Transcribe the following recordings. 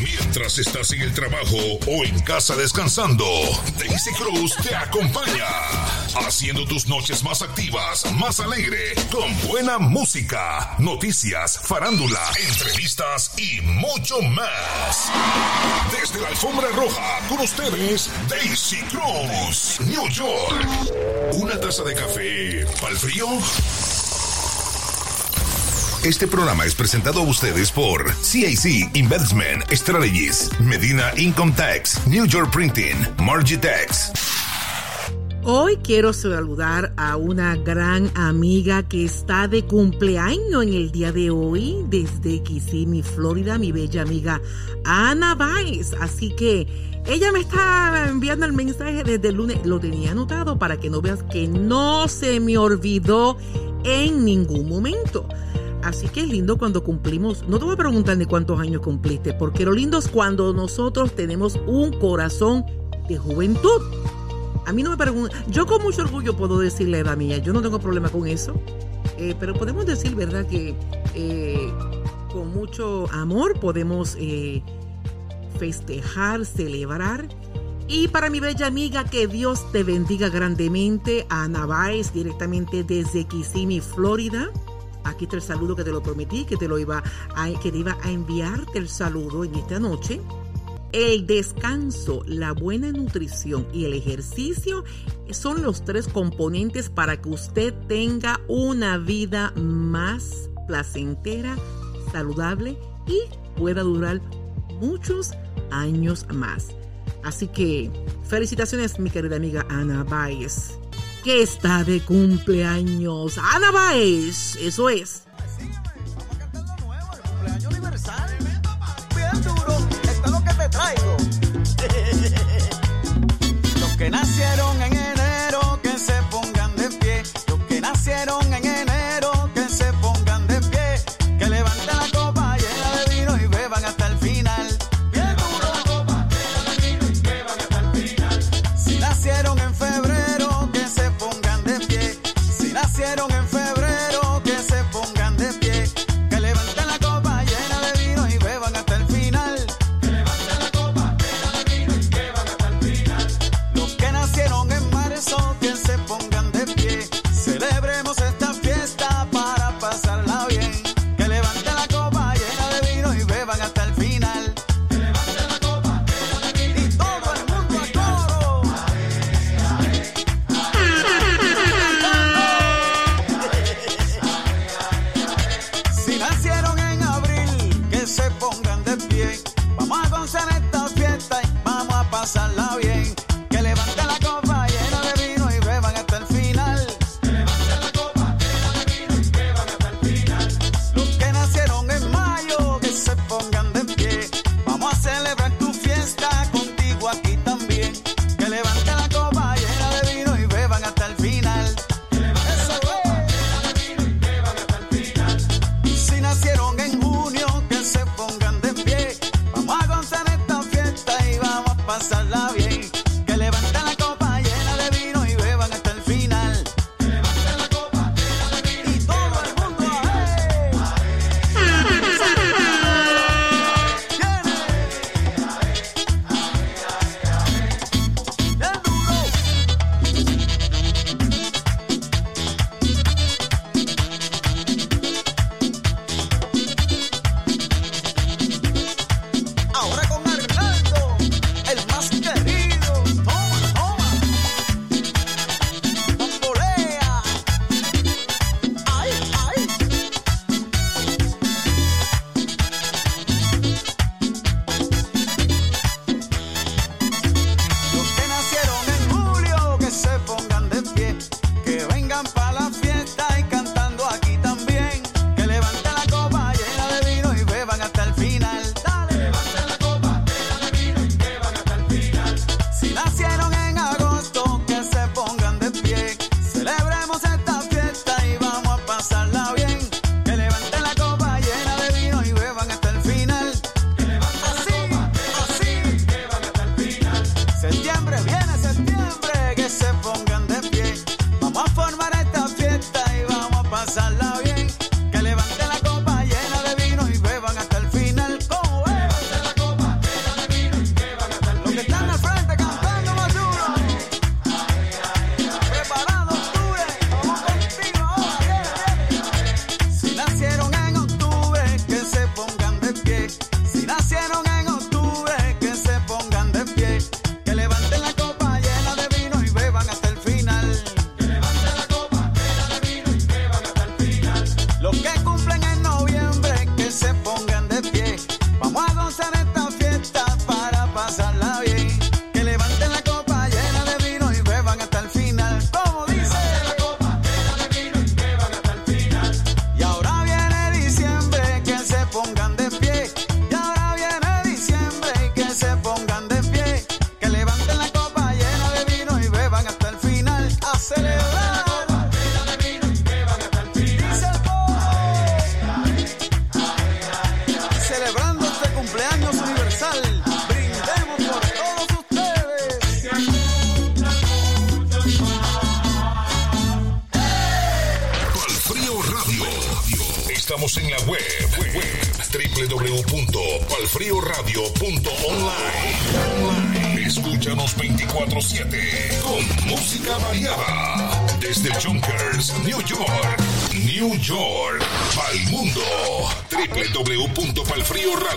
Mientras estás en el trabajo o en casa descansando, Daisy Cruz te acompaña. Haciendo tus noches más activas, más alegre, con buena música, noticias, farándula, entrevistas y mucho más. Desde la alfombra roja, con ustedes, Daisy Cruz, New York. Una taza de café, ¿para el frío? Este programa es presentado a ustedes por CAC Investment Strategies, Medina Income Tax, New York Printing, Margitex. Hoy quiero saludar a una gran amiga que está de cumpleaños en el día de hoy desde Kissimmee, Florida, mi bella amiga Ana Baez. Así que ella me está enviando el mensaje desde el lunes. Lo tenía anotado para que no veas que no se me olvidó en ningún momento. Así que es lindo cuando cumplimos. No te voy a preguntar de cuántos años cumpliste, porque lo lindo es cuando nosotros tenemos un corazón de juventud. A mí no me preguntan. Yo con mucho orgullo puedo decir la edad mía. Yo no tengo problema con eso. Eh, pero podemos decir, ¿verdad?, que eh, con mucho amor podemos eh, festejar, celebrar. Y para mi bella amiga, que Dios te bendiga grandemente. Ana Baez, directamente desde Kissimmee, Florida. Aquí está el saludo que te lo prometí, que te lo iba a, que iba a enviarte el saludo en esta noche. El descanso, la buena nutrición y el ejercicio son los tres componentes para que usted tenga una vida más placentera, saludable y pueda durar muchos años más. Así que felicitaciones mi querida amiga Ana Baez que está de cumpleaños. Ana Baez, eso es. Vamos a cantar lo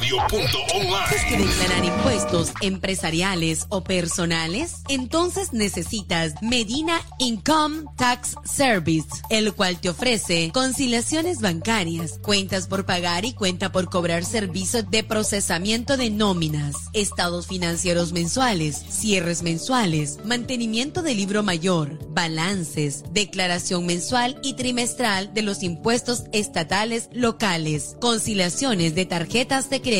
www.palfrioradio.online. que declarar impuestos empresariales o personales? Entonces necesitas Medina Income Tax Service, el cual te ofrece conciliaciones bancarias, cuentas por pagar y cuenta por cobrar servicios de procesamiento de nóminas, estados financieros mensuales, cierres mensuales, mantenimiento de libro mayor, balances, declaración mensual y trimestral de los impuestos estatales locales, conciliaciones de tarjetas de crédito,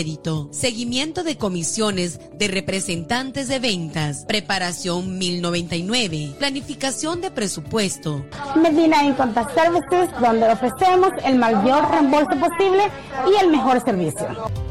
seguimiento de comisiones de representantes de ventas, preparación 1099, planificación de presupuesto. Medina Income Tax Services, donde ofrecemos el mayor reembolso posible y el mejor servicio.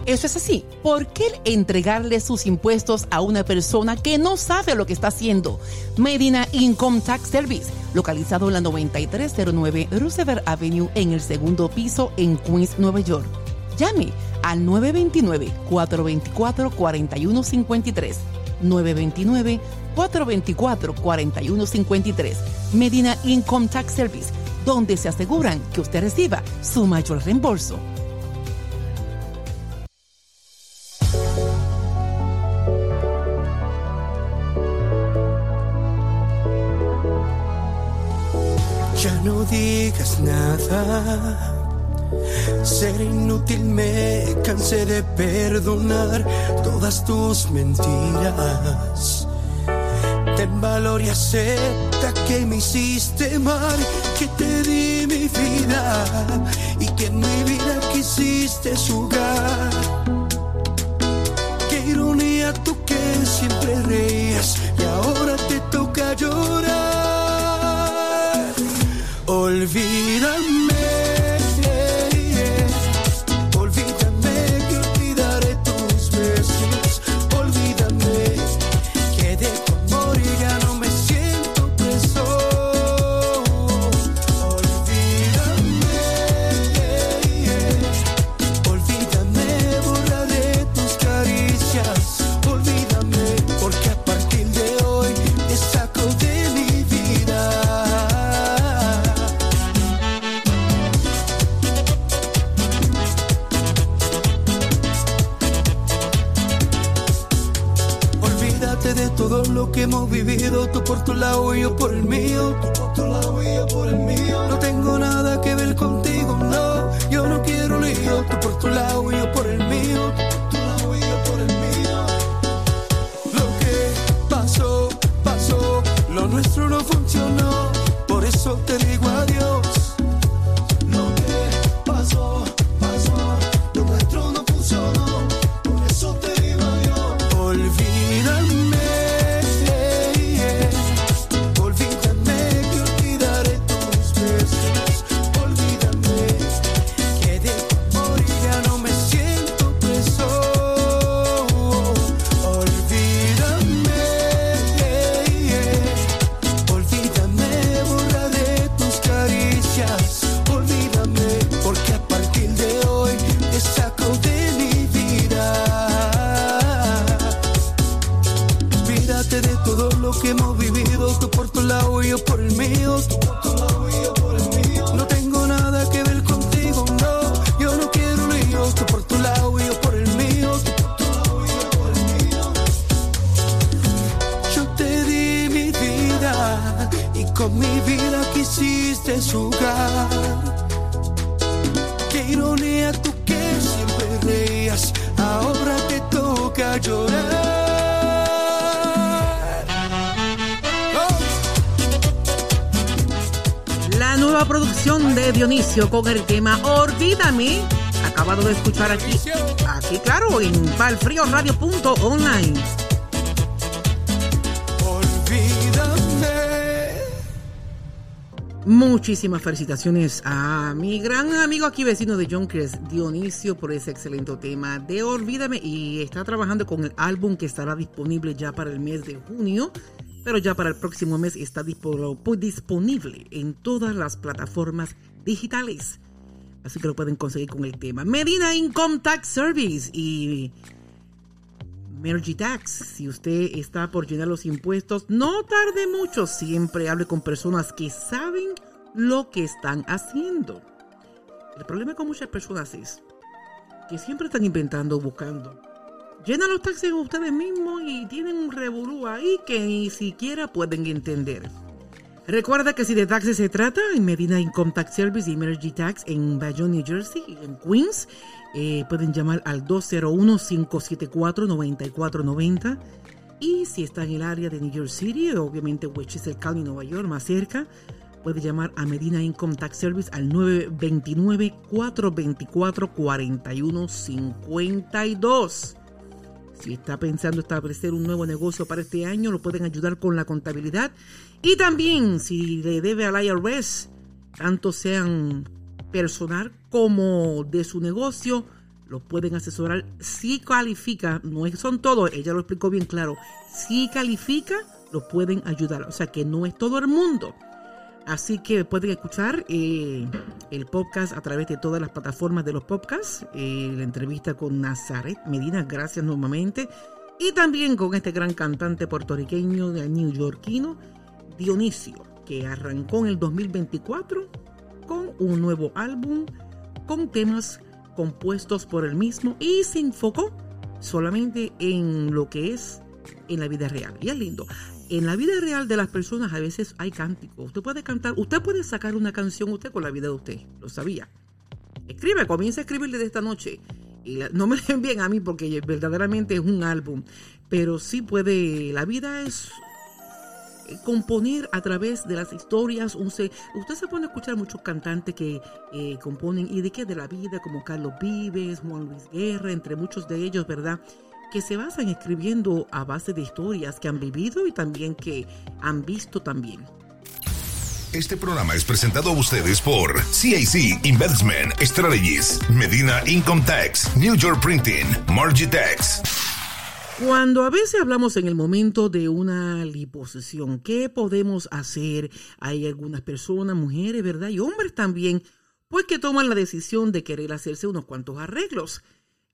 Eso es así. ¿Por qué entregarle sus impuestos a una persona que no sabe lo que está haciendo? Medina Income Tax Service, localizado en la 9309 Roosevelt Avenue en el segundo piso en Queens, Nueva York. Llame al 929-424-4153. 929-424-4153. Medina Income Tax Service, donde se aseguran que usted reciba su mayor reembolso. Ya no digas nada. Ser inútil me cansé de perdonar todas tus mentiras. Ten valor y acepta que me hiciste mal, que te di mi vida y que en mi vida quisiste jugar. Qué ironía tú que siempre reías y ahora te toca llorar. Dionisio con el tema Olvídame. Acabado de escuchar aquí. Aquí, claro, en palfrioradio.online. Muchísimas felicitaciones a mi gran amigo aquí vecino de John Cres, Dionisio, por ese excelente tema de Olvídame y está trabajando con el álbum que estará disponible ya para el mes de junio, pero ya para el próximo mes está disponible en todas las plataformas digitales. Así que lo pueden conseguir con el tema. Medina Income Tax Service y Mergy Tax. Si usted está por llenar los impuestos, no tarde mucho. Siempre hable con personas que saben lo que están haciendo. El problema con muchas personas es que siempre están inventando, buscando. Llenan los taxis ustedes mismos y tienen un revolú ahí que ni siquiera pueden entender. Recuerda que si de taxes se trata, en Medina Income Tax Service y Energy Tax en Bayonne, New Jersey, en Queens, eh, pueden llamar al 201-574-9490. Y si está en el área de New York City, obviamente Westchester County, Nueva York, más cerca, puede llamar a Medina Income Tax Service al 929-424-4152. Si está pensando establecer un nuevo negocio para este año, lo pueden ayudar con la contabilidad. Y también, si le debe al IRS, tanto sean personal como de su negocio, lo pueden asesorar. Si califica, no son todos, ella lo explicó bien claro. Si califica, lo pueden ayudar. O sea que no es todo el mundo. Así que pueden escuchar eh, el podcast a través de todas las plataformas de los podcasts. Eh, la entrevista con Nazaret Medina, gracias nuevamente. Y también con este gran cantante puertorriqueño de Yorkino, Dionisio, que arrancó en el 2024 con un nuevo álbum con temas compuestos por él mismo y se enfocó solamente en lo que es en la vida real. Y es lindo en la vida real de las personas a veces hay cánticos. Usted puede cantar, usted puede sacar una canción usted con la vida de usted, lo sabía. Escribe, comienza a escribirle de esta noche. Y no me den bien a mí porque verdaderamente es un álbum, pero sí puede, la vida es componer a través de las historias. usted se pone a escuchar muchos cantantes que eh, componen y de qué de la vida, como Carlos Vives, Juan Luis Guerra, entre muchos de ellos, ¿verdad? que se basan escribiendo a base de historias que han vivido y también que han visto también. Este programa es presentado a ustedes por CAC Investment Strategies, Medina Income Tax, New York Printing, Margitex. Cuando a veces hablamos en el momento de una liposucción, ¿qué podemos hacer? Hay algunas personas, mujeres, ¿verdad? Y hombres también, pues que toman la decisión de querer hacerse unos cuantos arreglos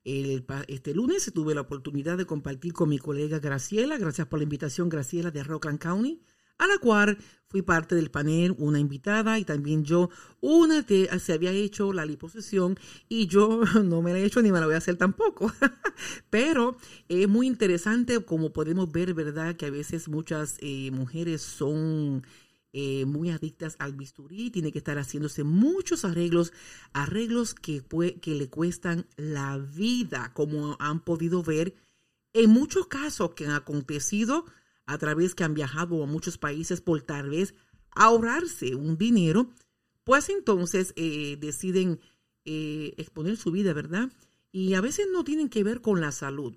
este lunes tuve la oportunidad de compartir con mi colega Graciela, gracias por la invitación Graciela de Rockland County, a la cual fui parte del panel, una invitada y también yo, una que se había hecho la liposesión y yo no me la he hecho ni me la voy a hacer tampoco. Pero es muy interesante como podemos ver, ¿verdad? Que a veces muchas eh, mujeres son eh, muy adictas al bisturí, tiene que estar haciéndose muchos arreglos, arreglos que, que le cuestan la vida, como han podido ver en muchos casos que han acontecido a través que han viajado a muchos países por tal vez ahorrarse un dinero, pues entonces eh, deciden eh, exponer su vida, ¿verdad? Y a veces no tienen que ver con la salud.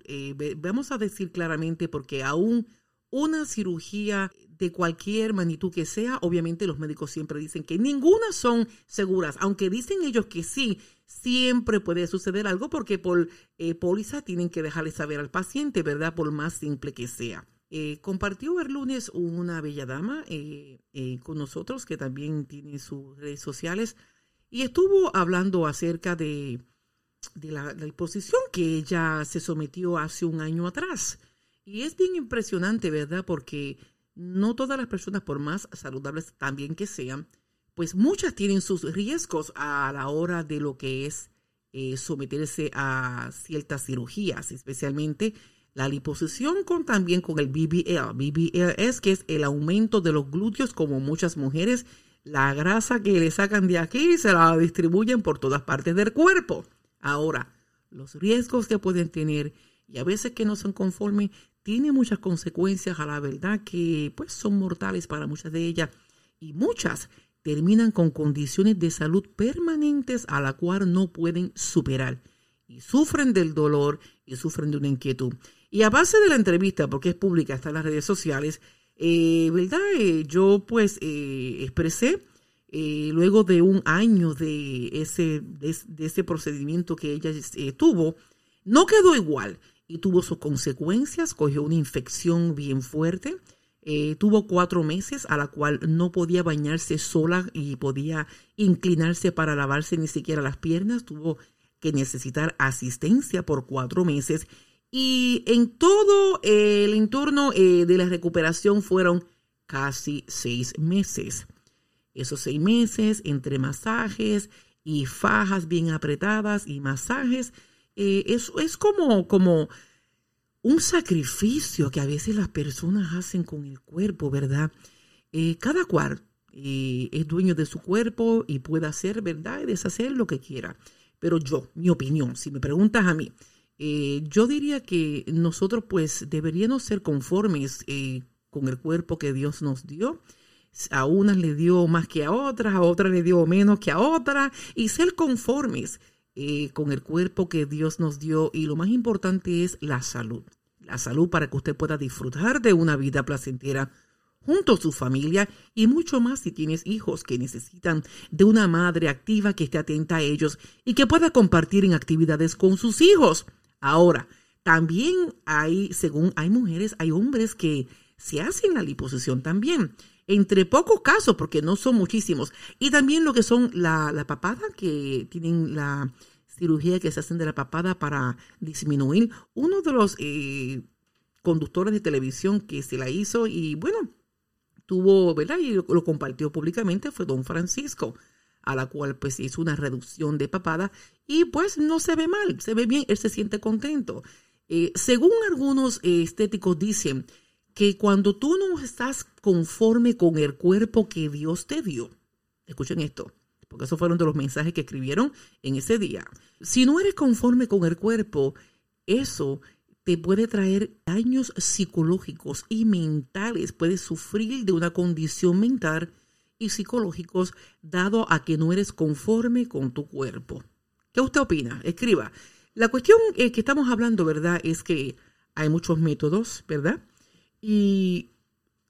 vamos a decir claramente porque aún una cirugía de cualquier magnitud que sea, obviamente los médicos siempre dicen que ninguna son seguras, aunque dicen ellos que sí, siempre puede suceder algo porque por eh, póliza tienen que dejarle saber al paciente, ¿verdad? Por más simple que sea. Eh, compartió el lunes una bella dama eh, con nosotros que también tiene sus redes sociales y estuvo hablando acerca de, la, la exposición que ella se sometió hace un año atrás. Y es bien impresionante, ¿verdad? Porque no todas las personas, por más saludables también que sean, pues muchas tienen sus riesgos a la hora de lo que es eh, someterse a ciertas cirugías, especialmente la liposucción con también con el BBL. BBL es que es el aumento de los glúteos como muchas mujeres, la grasa que le sacan de aquí se la distribuyen por todas partes del cuerpo. Ahora, los riesgos que pueden tener y a veces que no son conformes tiene muchas consecuencias a la verdad que pues son mortales para muchas de ellas y muchas terminan con condiciones de salud permanentes a la cual no pueden superar y sufren del dolor y sufren de una inquietud. Y a base de la entrevista, porque es pública, está en las redes sociales, eh, ¿verdad? Eh, yo pues eh, expresé eh, luego de un año de ese, de, procedimiento que ella eh, tuvo, no quedó igual y tuvo sus consecuencias, cogió una infección bien fuerte, tuvo cuatro meses a la cual no podía bañarse sola y podía inclinarse para lavarse ni siquiera las piernas, tuvo que necesitar asistencia por cuatro meses y en todo el entorno de la recuperación fueron casi seis meses. Esos seis meses entre masajes y fajas bien apretadas y masajes, eh, eso es como, como un sacrificio que a veces las personas hacen con el cuerpo, ¿verdad? Eh, cada cual eh, es dueño de su cuerpo y puede hacer, ¿verdad? Y deshacer lo que quiera. Pero yo, mi opinión, si me preguntas a mí, yo diría que nosotros pues deberíamos ser conformes con el cuerpo que Dios nos dio a unas le dio más que a otras, a otras le dio menos que a otras, y ser conformes eh, con el cuerpo que Dios nos dio. Y lo más importante es la salud. La salud para que usted pueda disfrutar de una vida placentera junto a su familia y mucho más si tienes hijos que necesitan de una madre activa que esté atenta a ellos y que pueda compartir en actividades con sus hijos. Ahora, también hay, según hay mujeres, hay hombres que se hacen la liposucción también entre pocos casos, porque no son muchísimos, y también lo que son la, papada, que tienen la cirugía que se hacen de la papada para disminuir. Uno de los eh, conductores de televisión que se la hizo y bueno, tuvo, ¿verdad? Y lo, compartió públicamente fue don Francisco, a la cual pues hizo una reducción de papada y pues no se ve mal, se ve bien, él se siente contento. Eh, según algunos eh, estéticos dicen, que cuando tú no estás conforme con el cuerpo que Dios te dio, escuchen esto, porque esos fueron de los mensajes que escribieron en ese día. Si no eres conforme con el cuerpo, eso te puede traer daños psicológicos y mentales. Puedes sufrir de una condición mental y psicológicos dado a que no eres conforme con tu cuerpo. ¿Qué usted opina? Escriba. La cuestión eh, que estamos hablando, ¿verdad? Es que hay muchos métodos, ¿verdad? Y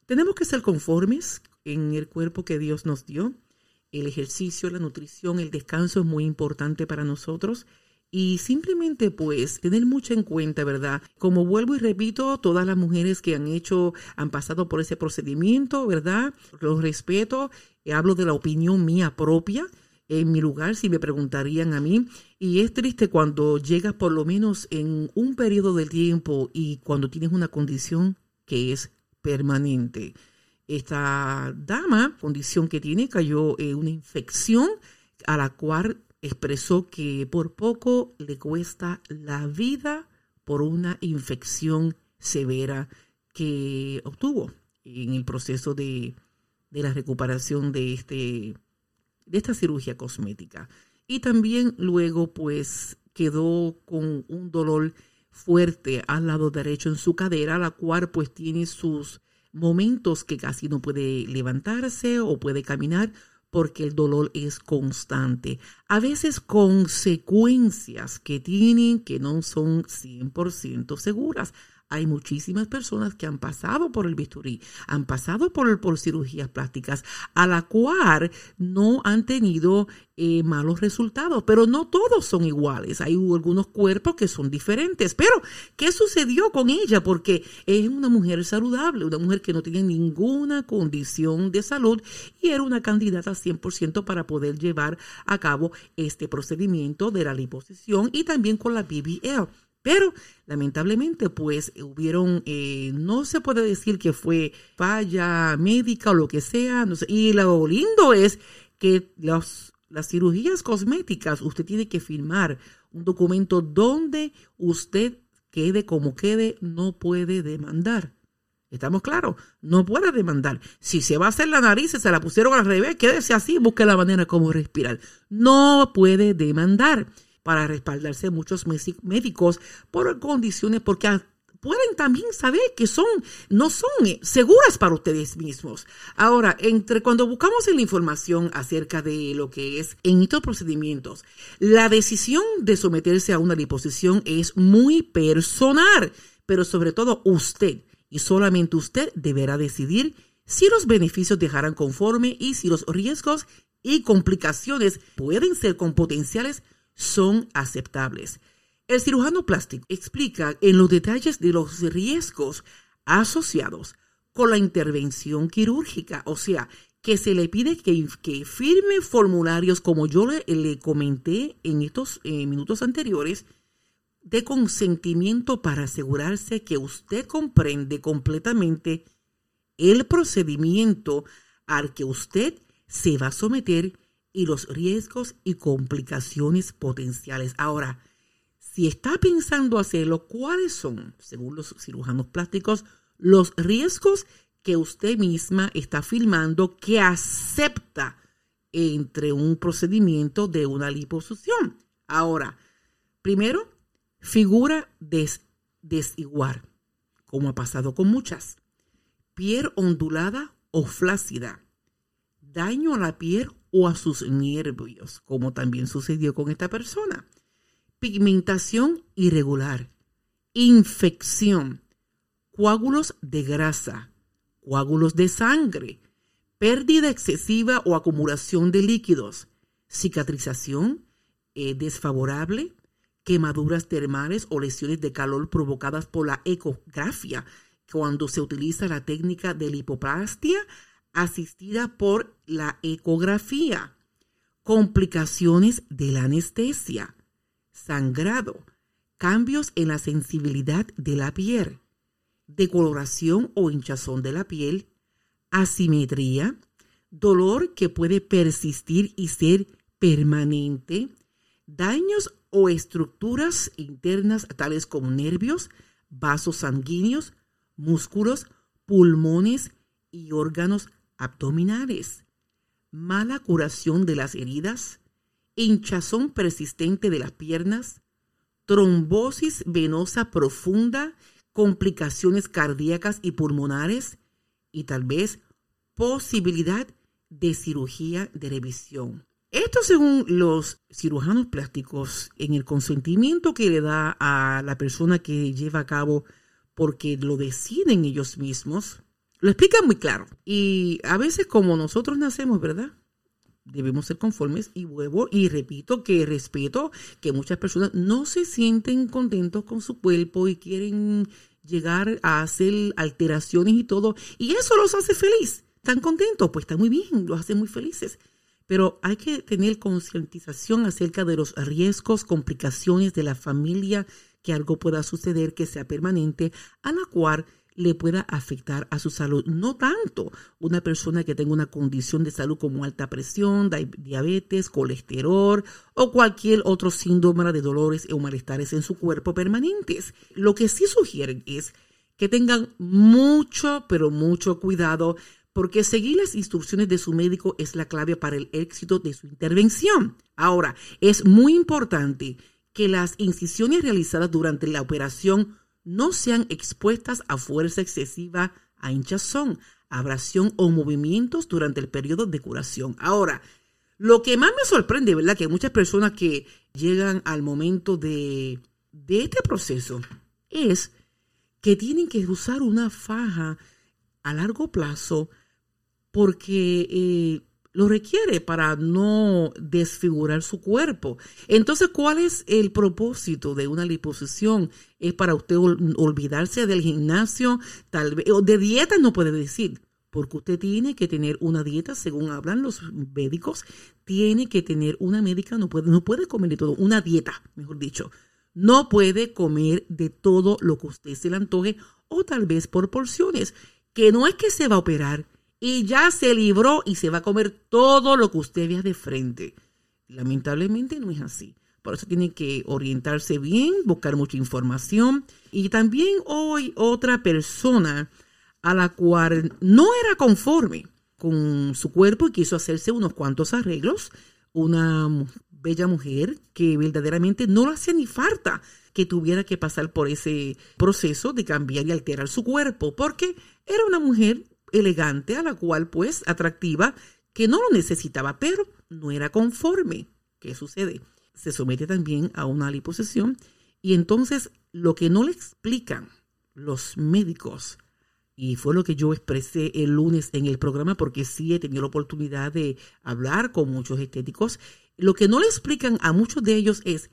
tenemos que ser conformes en el cuerpo que Dios nos dio. El ejercicio, la nutrición, el descanso es muy importante para nosotros. Y simplemente pues tener mucho en cuenta, ¿verdad? Como vuelvo y repito, todas las mujeres que han hecho, han pasado por ese procedimiento, ¿verdad? Los respeto, hablo de la opinión mía propia. En mi lugar, si me preguntarían a mí, y es triste cuando llegas por lo menos en un periodo del tiempo y cuando tienes una condición que es permanente. Esta dama, condición que tiene, cayó en una infección a la cual expresó que por poco le cuesta la vida por una infección severa que obtuvo en el proceso de, de la recuperación de, este, de esta cirugía cosmética. Y también luego pues quedó con un dolor fuerte al lado derecho en su cadera, la cual pues tiene sus momentos que casi no puede levantarse o puede caminar porque el dolor es constante. A veces consecuencias que tienen que no son 100% seguras. Hay muchísimas personas que han pasado por el bisturí, han pasado por, por cirugías plásticas, a la cual no han tenido eh, malos resultados, pero no todos son iguales. Hay algunos cuerpos que son diferentes. Pero, ¿qué sucedió con ella? Porque es una mujer saludable, una mujer que no tiene ninguna condición de salud y era una candidata 100% para poder llevar a cabo este procedimiento de la liposucción y también con la BBL. Pero lamentablemente, pues hubieron, eh, no se puede decir que fue falla médica o lo que sea. y lo lindo es que las cirugías cosméticas, usted tiene que firmar un documento donde usted quede como quede, no puede demandar. ¿Estamos claros? No puede demandar. Si se va a hacer la nariz, se la pusieron al revés, quédese así, busque la manera como respirar. No puede demandar para respaldarse muchos médicos por condiciones, porque pueden también saber que son, no son eh, seguras para ustedes mismos. Ahora, entre cuando buscamos la información acerca de lo que es en estos procedimientos, la decisión de someterse a una liposucción es muy personal, pero sobre todo usted y solamente usted deberá decidir si los beneficios dejarán conforme y si los riesgos y complicaciones pueden ser con potenciales son aceptables. El cirujano plástico explica en los detalles de los riesgos asociados con la intervención quirúrgica, o sea, que se le pide que, firme formularios, como yo le, comenté en estos eh, minutos anteriores, de consentimiento para asegurarse que usted comprende completamente el procedimiento al que usted se va a someter y los riesgos y complicaciones potenciales. Ahora, si está pensando hacerlo, ¿cuáles son, según los cirujanos plásticos, los riesgos que usted misma está filmando que acepta entre un procedimiento de una liposucción? Ahora, primero, figura desigual, como ha pasado con muchas. Piel ondulada o flácida. Daño a la piel o a sus nervios, como también sucedió con esta persona. Pigmentación irregular. Infección. Coágulos de grasa. Coágulos de sangre. Pérdida excesiva o acumulación de líquidos. Cicatrización eh, desfavorable quemaduras termales o lesiones de calor provocadas por la ecografía, cuando se utiliza la técnica de lipoplastia asistida por la ecografía, complicaciones de la anestesia, sangrado, cambios en la sensibilidad de la piel, decoloración o hinchazón de la piel, asimetría, dolor que puede persistir y ser permanente, daños o estructuras internas tales como nervios, vasos sanguíneos, músculos, pulmones y órganos abdominales, mala curación de las heridas, hinchazón persistente de las piernas, trombosis venosa profunda, complicaciones cardíacas y pulmonares y tal vez posibilidad de cirugía de revisión. Esto según los cirujanos plásticos, en el consentimiento que le da a la persona que lleva a cabo porque lo deciden ellos mismos, lo explican muy claro. Y a veces como nosotros nacemos, ¿verdad? Debemos ser conformes y vuelvo y repito que respeto que muchas personas no se sienten contentos con su cuerpo y quieren llegar a hacer alteraciones y todo. Y eso los hace feliz. ¿Están contentos? Pues está muy bien, los hace muy felices pero hay que tener concientización acerca de los riesgos, complicaciones de la familia, que algo pueda suceder que sea permanente, a la cual le pueda afectar a su salud. No tanto una persona que tenga una condición de salud como alta presión, diabetes, colesterol o cualquier otro síndrome de dolores o malestares en su cuerpo permanentes. Lo que sí sugieren es que tengan mucho, pero mucho cuidado porque seguir las instrucciones de su médico es la clave para el éxito de su intervención. Ahora, es muy importante que las incisiones realizadas durante la operación no sean expuestas a fuerza excesiva, a hinchazón, abrasión o movimientos durante el periodo de curación. Ahora, lo que más me sorprende, ¿verdad? Que muchas personas que llegan al momento de, de este proceso es que tienen que usar una faja a largo plazo porque eh, lo requiere para no desfigurar su cuerpo. Entonces, ¿cuál es el propósito de una liposucción? Es para usted olvidarse del gimnasio, tal vez, o de dieta no puede decir, porque usted tiene que tener una dieta, según hablan los médicos, tiene que tener una médica, no puede, no puede comer de todo, una dieta, mejor dicho. No puede comer de todo lo que usted se le antoje o tal vez por porciones, que no es que se va a operar, y ya se libró y se va a comer todo lo que usted vea de frente. Lamentablemente no es así. Por eso tiene que orientarse bien, buscar mucha información. Y también hoy otra persona a la cual no era conforme con su cuerpo y quiso hacerse unos cuantos arreglos. Una bella mujer que verdaderamente no le hacía ni falta que tuviera que pasar por ese proceso de cambiar y alterar su cuerpo, porque era una mujer elegante, a la cual pues atractiva, que no lo necesitaba, pero no era conforme. ¿Qué sucede? Se somete también a una liposesión y entonces lo que no le explican los médicos Y fue lo que yo expresé el lunes en el programa porque sí he tenido la oportunidad de hablar con muchos estéticos. Lo que no le explican a muchos de ellos es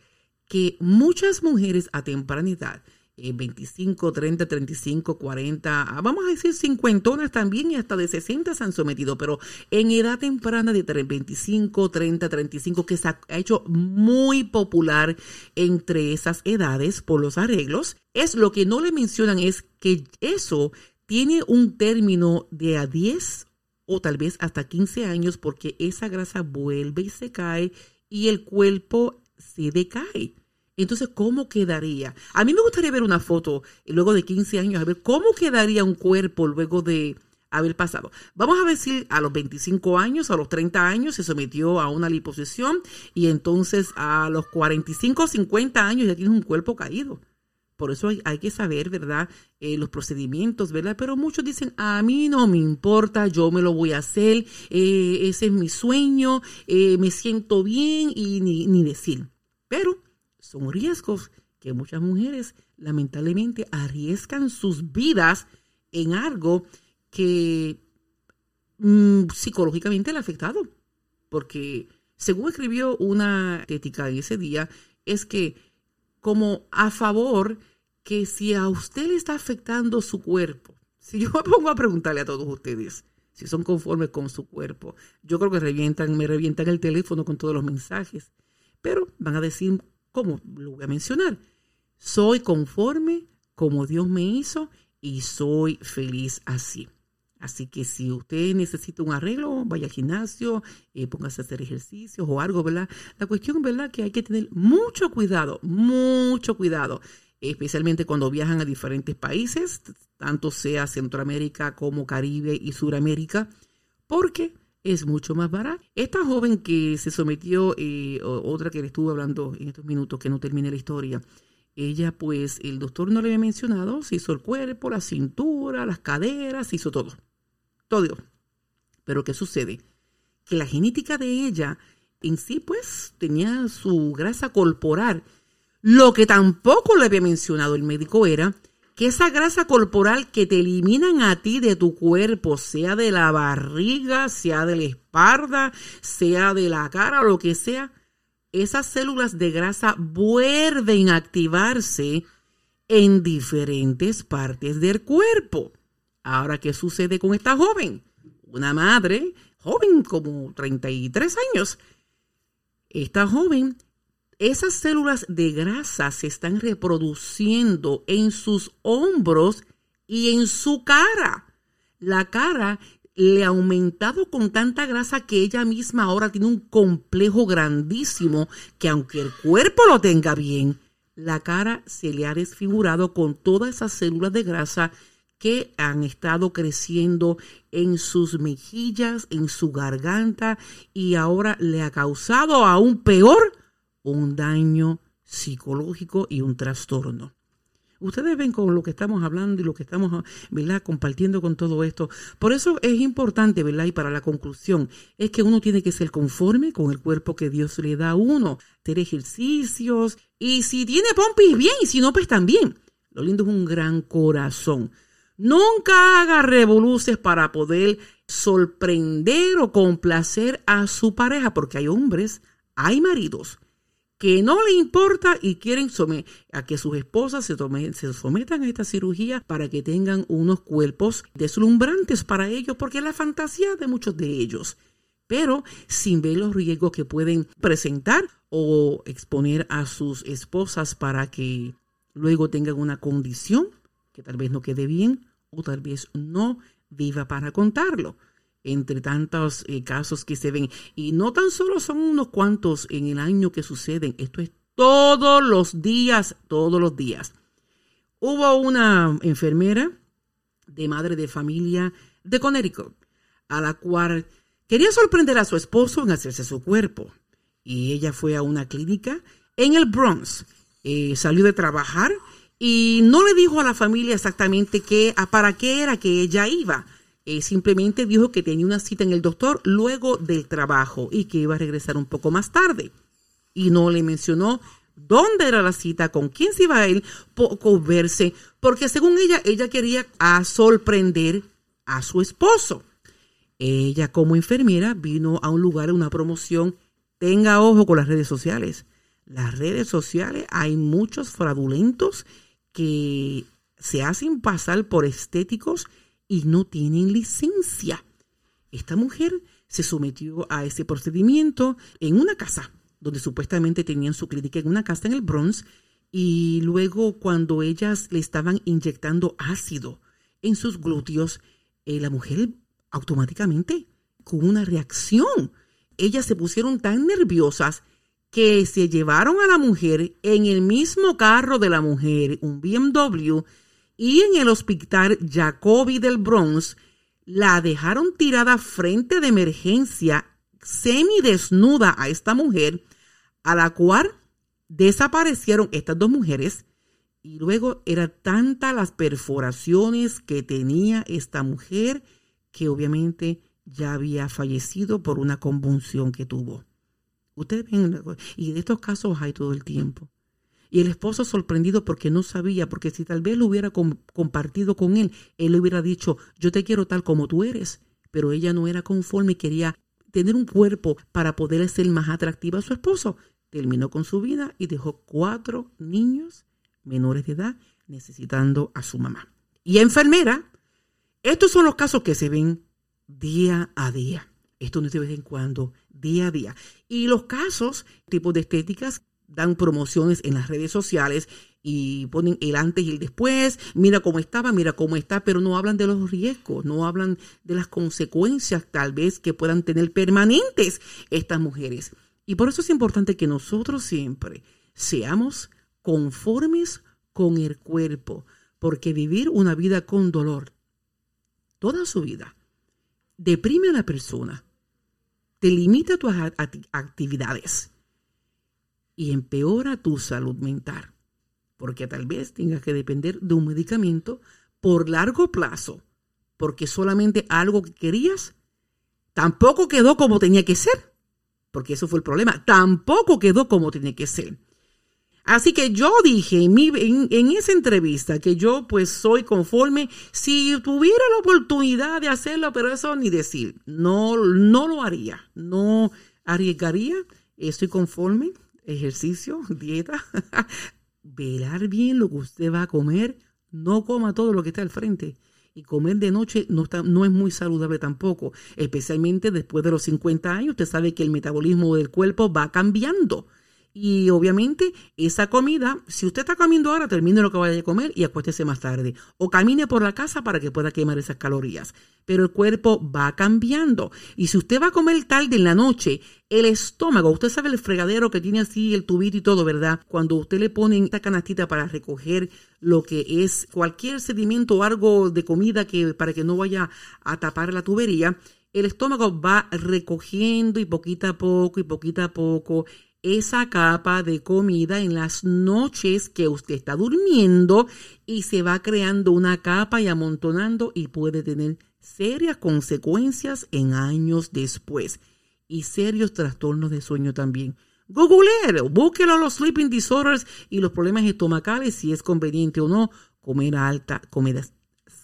que muchas mujeres a temprana edad, 25, 30, 35, 40, vamos a decir 50 también y hasta de 60 se han sometido, pero en edad temprana de 25, 30, 35, que se ha hecho muy popular entre esas edades por los arreglos, es lo que no le mencionan es que eso tiene un término de a 10 o tal vez hasta 15 años porque esa grasa vuelve y se cae y el cuerpo se decae. Entonces, ¿cómo quedaría? A mí me gustaría ver una foto luego de 15 años, a ver cómo quedaría un cuerpo luego de haber pasado. Vamos a si a los 25 años, a los 30 años se sometió a una liposucción y entonces a los 45, 50 años ya tiene un cuerpo caído. Por eso hay, que saber, ¿verdad? Eh, los procedimientos, ¿verdad? Pero muchos dicen, a mí no me importa, yo me lo voy a hacer, eh, ese es mi sueño, eh, me siento bien y ni, ni decir. Pero son riesgos que muchas mujeres lamentablemente arriesgan sus vidas en algo que mm, psicológicamente le ha afectado. Porque según escribió una ética en ese día, es que como a favor que si a usted le está afectando su cuerpo, si yo me pongo a preguntarle a todos ustedes si son conformes con su cuerpo, yo creo que revientan, me revientan el teléfono con todos los mensajes, pero van a decir, ¿cómo lo voy a mencionar? Soy conforme como Dios me hizo y soy feliz así. Así que si usted necesita un arreglo, vaya al gimnasio, eh, póngase a hacer ejercicios o algo, ¿verdad? La cuestión, ¿verdad? Que hay que tener mucho cuidado, mucho cuidado, especialmente cuando viajan a diferentes países, tanto sea Centroamérica como Caribe y Suramérica, porque es mucho más barato. Esta joven que se sometió, eh, otra que le estuve hablando en estos minutos, que no termine la historia, ella pues el doctor no le había mencionado, se hizo el cuerpo, la cintura, las caderas, se hizo todo todo. Pero ¿qué sucede? Que la genética de ella en sí pues tenía su grasa corporal. Lo que tampoco le había mencionado el médico era que esa grasa corporal que te eliminan a ti de tu cuerpo, sea de la barriga, sea de la espalda, sea de la cara, lo que sea, esas células de grasa vuelven a activarse en diferentes partes del cuerpo. Ahora, ¿qué sucede con esta joven? Una madre, joven como 33 años. Esta joven, esas células de grasa se están reproduciendo en sus hombros y en su cara. La cara le ha aumentado con tanta grasa que ella misma ahora tiene un complejo grandísimo que aunque el cuerpo lo tenga bien, la cara se le ha desfigurado con todas esas células de grasa que han estado creciendo en sus mejillas, en su garganta y ahora le ha causado aún peor un daño psicológico y un trastorno. Ustedes ven con lo que estamos hablando y lo que estamos ¿verdad? compartiendo con todo esto. Por eso es importante, ¿verdad? Y para la conclusión, es que uno tiene que ser conforme con el cuerpo que Dios le da a uno, hacer ejercicios y si tiene pompis bien y si no, pues también. Lo lindo es un gran corazón. Nunca haga revoluciones para poder sorprender o complacer a su pareja, porque hay hombres, hay maridos que no le importa y quieren a que sus esposas se, se sometan a esta cirugía para que tengan unos cuerpos deslumbrantes para ellos, porque es la fantasía de muchos de ellos, pero sin ver los riesgos que pueden presentar o exponer a sus esposas para que luego tengan una condición que tal vez no quede bien o tal vez no viva para contarlo. Entre tantos eh, casos que se ven. Y no tan solo son unos cuantos en el año que suceden, esto es todos los días, todos los días. Hubo una enfermera de madre de familia de Connecticut, a la cual quería sorprender a su esposo en hacerse su cuerpo. Y ella fue a una clínica en el Bronx. Eh, salió de trabajar y no le dijo a la familia exactamente qué, a para qué era que ella iba. Eh, simplemente dijo que tenía una cita en el doctor luego del trabajo y que iba a regresar un poco más tarde. Y no le mencionó dónde era la cita, con quién se iba a ir, poco verse, porque según ella, ella quería a sorprender a su esposo. Ella como enfermera vino a un lugar, una promoción. Tenga ojo con las redes sociales. Las redes sociales hay muchos fraudulentos que se hacen pasar por estéticos y no tienen licencia. Esta mujer se sometió a ese procedimiento en una casa donde supuestamente tenían su clínica en una casa en el Bronx y luego cuando ellas le estaban inyectando ácido en sus glúteos, eh, la mujer automáticamente con una reacción, ellas se pusieron tan nerviosas que se llevaron a la mujer en el mismo carro de la mujer, un BMW, y en el hospital Jacobi del Bronx la dejaron tirada frente de emergencia, semidesnuda a esta mujer, a la cual desaparecieron estas dos mujeres y luego eran tantas las perforaciones que tenía esta mujer que obviamente ya había fallecido por una convulsión que tuvo. Ustedes ven, y de estos casos hay todo el tiempo. Y el esposo sorprendido porque no sabía, porque si tal vez lo hubiera compartido con él, él le hubiera dicho, yo te quiero tal como tú eres. Pero ella no era conforme y quería tener un cuerpo para poder ser más atractiva a su esposo terminó con su vida y dejó cuatro niños menores de edad necesitando a su mamá. Y enfermera, estos son los casos que se ven día a día. Esto no es de vez en cuando, día a día. Y los casos, tipos de estéticas, dan promociones en las redes sociales y ponen el antes y el después, mira cómo estaba, mira cómo está, pero no hablan de los riesgos, no hablan de las consecuencias tal vez que puedan tener permanentes estas mujeres. Y por eso es importante que nosotros siempre seamos conformes con el cuerpo, porque vivir una vida con dolor toda su vida deprime a la persona, te limita tus actividades y empeora tu salud mental, porque tal vez tengas que depender de un medicamento por largo plazo, porque solamente algo que querías tampoco quedó como tenía que ser porque eso fue el problema, tampoco quedó como tenía que ser. Así que yo dije en, en, esa entrevista que yo pues soy conforme si tuviera la oportunidad de hacerlo, pero eso ni decir, no, no lo haría, no arriesgaría, estoy conforme, ejercicio, dieta, velar bien lo que usted va a comer, no coma todo lo que está al frente. Y comer de noche no, está, no es muy saludable tampoco, especialmente después de los 50 años. Usted sabe que el metabolismo del cuerpo va cambiando. Y obviamente esa comida, si usted está comiendo ahora, termine lo que vaya a comer y acuéstese más tarde. O camine por la casa para que pueda quemar esas calorías. Pero el cuerpo va cambiando. Y si usted va a comer tarde en la noche, el estómago, usted sabe el fregadero que tiene así el tubito y todo, ¿verdad? Cuando usted le pone esta canastita para recoger lo que es cualquier sedimento o algo de comida que para que no vaya a tapar la tubería, el estómago va recogiendo y poquito a poco y poquito a poco esa capa de comida en las noches que usted está durmiendo y se va creando una capa y amontonando y puede tener serias consecuencias en años después y serios trastornos de sueño también. Google, búsquelo los sleeping disorders y los problemas estomacales si es conveniente o no comer alta, comidas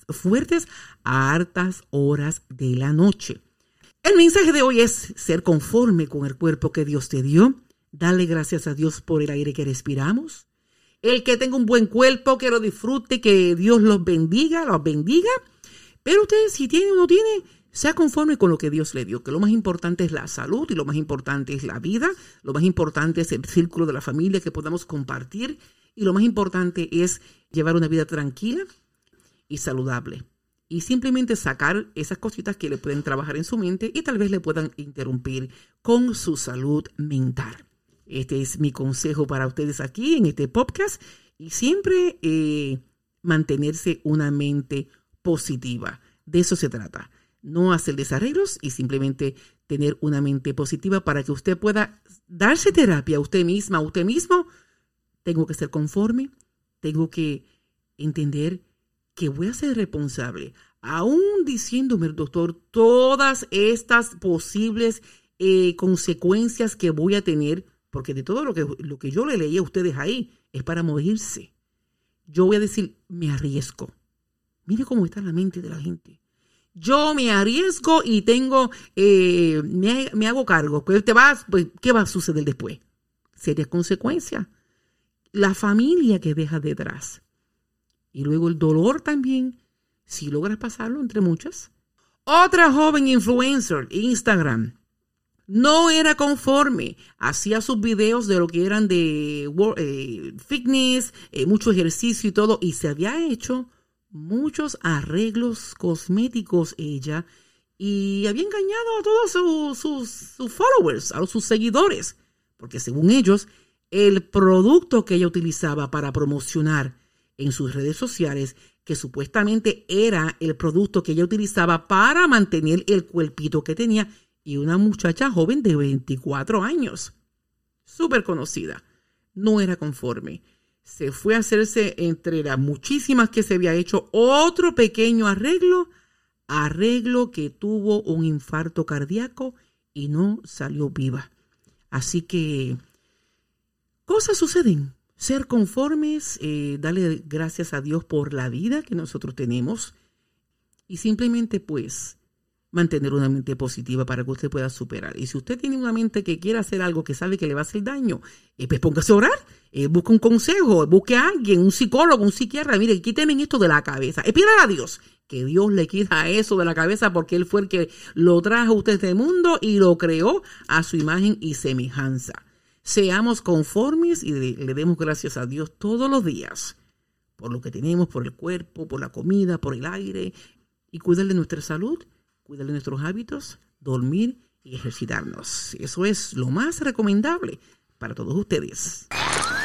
fuertes a hartas horas de la noche. El mensaje de hoy es ser conforme con el cuerpo que Dios te dio Dale gracias a Dios por el aire que respiramos. El que tenga un buen cuerpo, que lo disfrute, que Dios los bendiga, los bendiga. Pero usted, si tiene o no tiene, sea conforme con lo que Dios le dio, que lo más importante es la salud y lo más importante es la vida, lo más importante es el círculo de la familia que podamos compartir y lo más importante es llevar una vida tranquila y saludable. Y simplemente sacar esas cositas que le pueden trabajar en su mente y tal vez le puedan interrumpir con su salud mental. Este es mi consejo para ustedes aquí en este podcast y siempre eh, mantenerse una mente positiva. De eso se trata. No hacer desarreglos y simplemente tener una mente positiva para que usted pueda darse terapia a usted misma, a usted mismo. Tengo que ser conforme, tengo que entender que voy a ser responsable, aún diciéndome el doctor todas estas posibles eh, consecuencias que voy a tener porque de todo lo que, lo que yo le leí a ustedes ahí es para morirse. Yo voy a decir, me arriesgo. Mire cómo está la mente de la gente. Yo me arriesgo y tengo, eh, me, hago cargo. Pues te vas, pues, ¿Qué va a suceder después? Serias consecuencias. La familia que dejas detrás. Y luego el dolor también, si logras pasarlo entre muchas. Otra joven influencer, Instagram, no era conforme. Hacía sus videos de lo que eran de eh, fitness, eh, mucho ejercicio y todo, y se había hecho muchos arreglos cosméticos ella. Y había engañado a todos sus, sus followers, a sus seguidores, porque según ellos, el producto que ella utilizaba para promocionar en sus redes sociales, que supuestamente era el producto que ella utilizaba para mantener el cuerpito que tenía, y una muchacha joven de 24 años, súper conocida, no era conforme. Se fue a hacerse entre las muchísimas que se había hecho otro pequeño arreglo, arreglo que tuvo un infarto cardíaco y no salió viva. Así que cosas suceden. Ser conformes, eh, darle gracias a Dios por la vida que nosotros tenemos y simplemente pues mantener una mente positiva para que usted pueda superar. Y si usted tiene una mente que quiere hacer algo que sabe que le va a hacer daño, eh, pues póngase a orar, eh, busque un consejo, busque a alguien, un psicólogo, un psiquiatra, mire, quíteme esto de la cabeza. Eh, a Dios que Dios le quita eso de la cabeza porque Él fue el que lo trajo a usted este mundo y lo creó a su imagen y semejanza. Seamos conformes y le demos gracias a Dios todos los días por lo que tenemos, por el cuerpo, por la comida, por el aire y cuidar de nuestra salud cuidar nuestros hábitos, dormir y ejercitarnos. Eso es lo más recomendable para todos ustedes.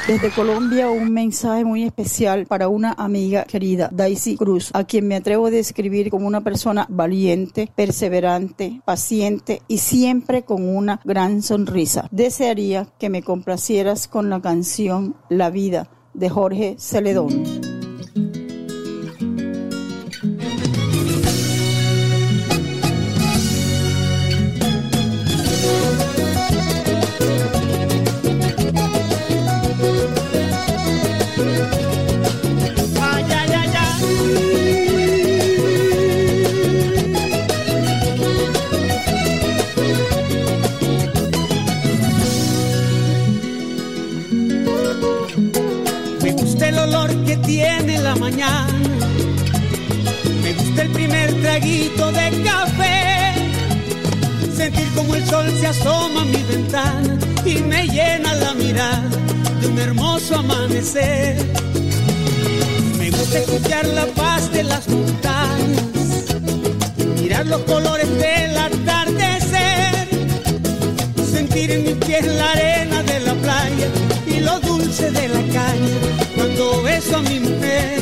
Desde Colombia un mensaje muy especial para una amiga querida, Daisy Cruz, a quien me atrevo a describir como una persona valiente, perseverante, paciente y siempre con una gran sonrisa. Desearía que me complacieras con la canción La vida de Jorge Celedón. Traguito de café, sentir como el sol se asoma a mi ventana y me llena la mirada de un hermoso amanecer. Me gusta escuchar la paz de las montañas, mirar los colores del atardecer, sentir en mis pies la arena de la playa y lo dulce de la caña cuando beso a mi mujer.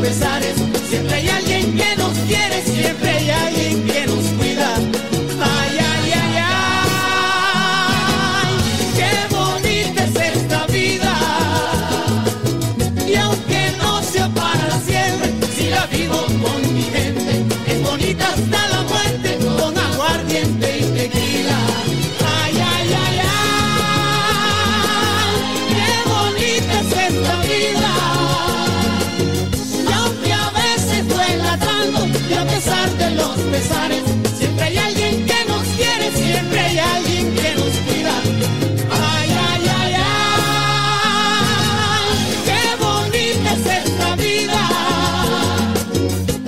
Pesares. Siempre hay alguien que nos quiere, siempre hay alguien que nos siempre hay alguien que nos quiere, siempre hay alguien que nos cuida. Ay, ay, ay, ay, qué bonita es esta vida.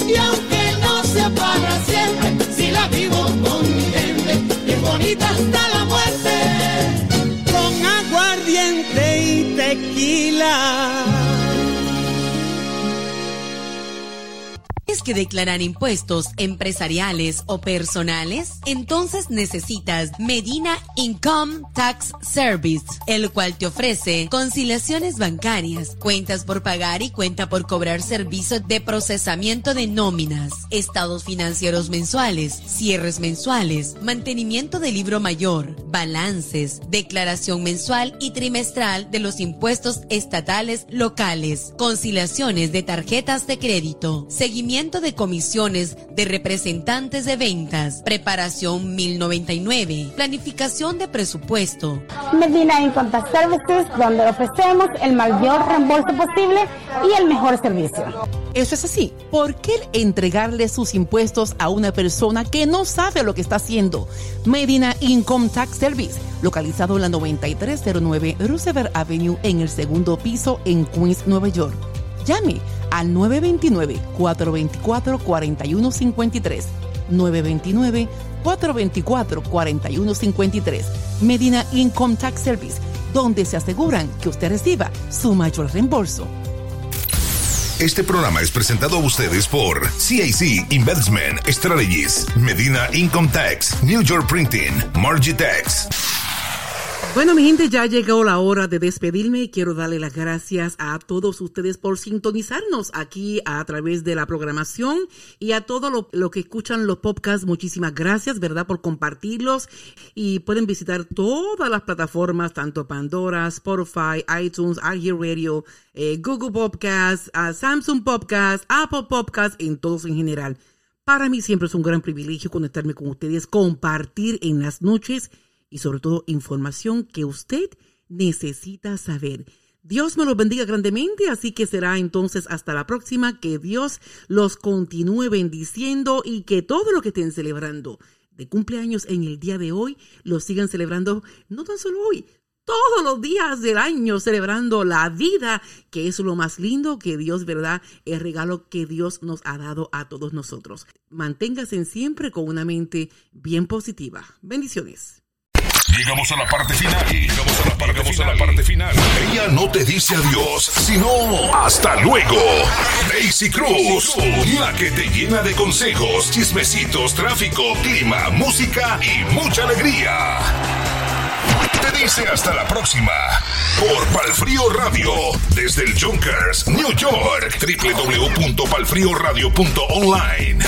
Y aunque no sea para siempre, si la vivo con mi gente, es bonita hasta la muerte, con aguardiente y tequila. ¿Tienes que declarar impuestos empresariales o personales? Entonces necesitas Medina Income Tax Service, el cual te ofrece conciliaciones bancarias, cuentas por pagar y cuenta por cobrar servicios de procesamiento de nóminas, estados financieros mensuales, cierres mensuales, mantenimiento del libro mayor, balances, declaración mensual y trimestral de los impuestos estatales locales, conciliaciones de tarjetas de crédito, seguimiento de comisiones de representantes de ventas, preparación 1099, planificación de presupuesto, Medina Income Tax Services, donde ofrecemos el mayor reembolso posible y el mejor servicio. Eso es así. ¿Por qué entregarle sus impuestos a una persona que no sabe lo que está haciendo? Medina Income Tax Service, localizado en la 9309 Roosevelt Avenue en el segundo piso en Queens, Nueva York. Llame al 929-424-4153. 929-424-4153. Medina Income Tax Service, donde se aseguran que usted reciba su mayor reembolso. Este programa es presentado a ustedes por CIC Investment Strategies, Medina Income Tax, New York Printing, Margitex. Bueno, mi gente, ya llegó la hora de despedirme y quiero darle las gracias a todos ustedes por sintonizarnos aquí a través de la programación y a todo lo, lo que escuchan los podcasts. Muchísimas gracias, ¿verdad?, por compartirlos y pueden visitar todas las plataformas, tanto Pandora, Spotify, iTunes, iHeartRadio, eh, Google Podcasts, ah, Samsung Podcasts, Apple Podcasts, en todos en general. Para mí siempre es un gran privilegio conectarme con ustedes, compartir en las noches y sobre todo información que usted necesita saber. Dios me los bendiga grandemente, así que será entonces hasta la próxima. Que Dios los continúe bendiciendo y que todo lo que estén celebrando de cumpleaños en el día de hoy lo sigan celebrando no tan solo hoy, todos los días del año celebrando la vida, que es lo más lindo que Dios, ¿verdad? El regalo que Dios nos ha dado a todos nosotros. Manténgase siempre con una mente bien positiva. Bendiciones. Llegamos a la parte final. Llegamos a la parte, Llegamos final. A la parte final. Ella no te dice adiós, sino hasta luego. Daisy Cruz, la que te llena de consejos, chismecitos, tráfico, clima, música y mucha alegría. Te dice hasta la próxima. Por Palfrío Radio, desde el Junkers, New York, www.palfrioradio.online.